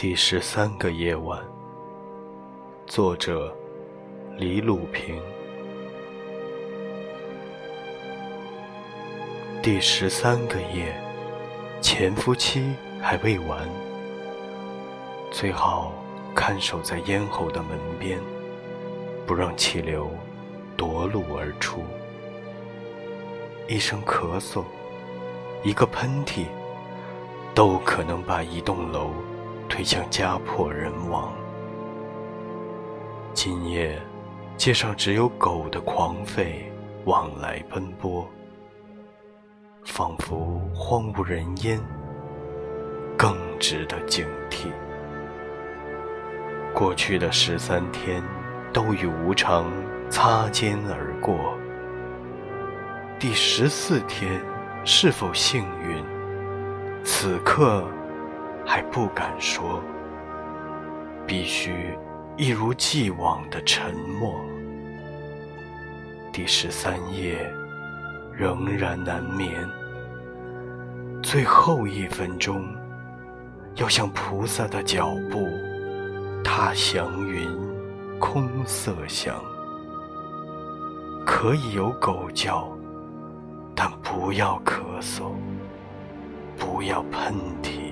第十三个夜晚，作者李鲁平。第十三个夜，前夫妻还未完，最好看守在咽喉的门边，不让气流夺路而出。一声咳嗽，一个喷嚏，都可能把一栋楼。推向家破人亡。今夜，街上只有狗的狂吠往来奔波，仿佛荒无人烟，更值得警惕。过去的十三天都与无常擦肩而过，第十四天是否幸运？此刻。还不敢说，必须一如既往的沉默。第十三夜仍然难眠，最后一分钟要像菩萨的脚步踏祥云，空色响。可以有狗叫，但不要咳嗽，不要喷嚏。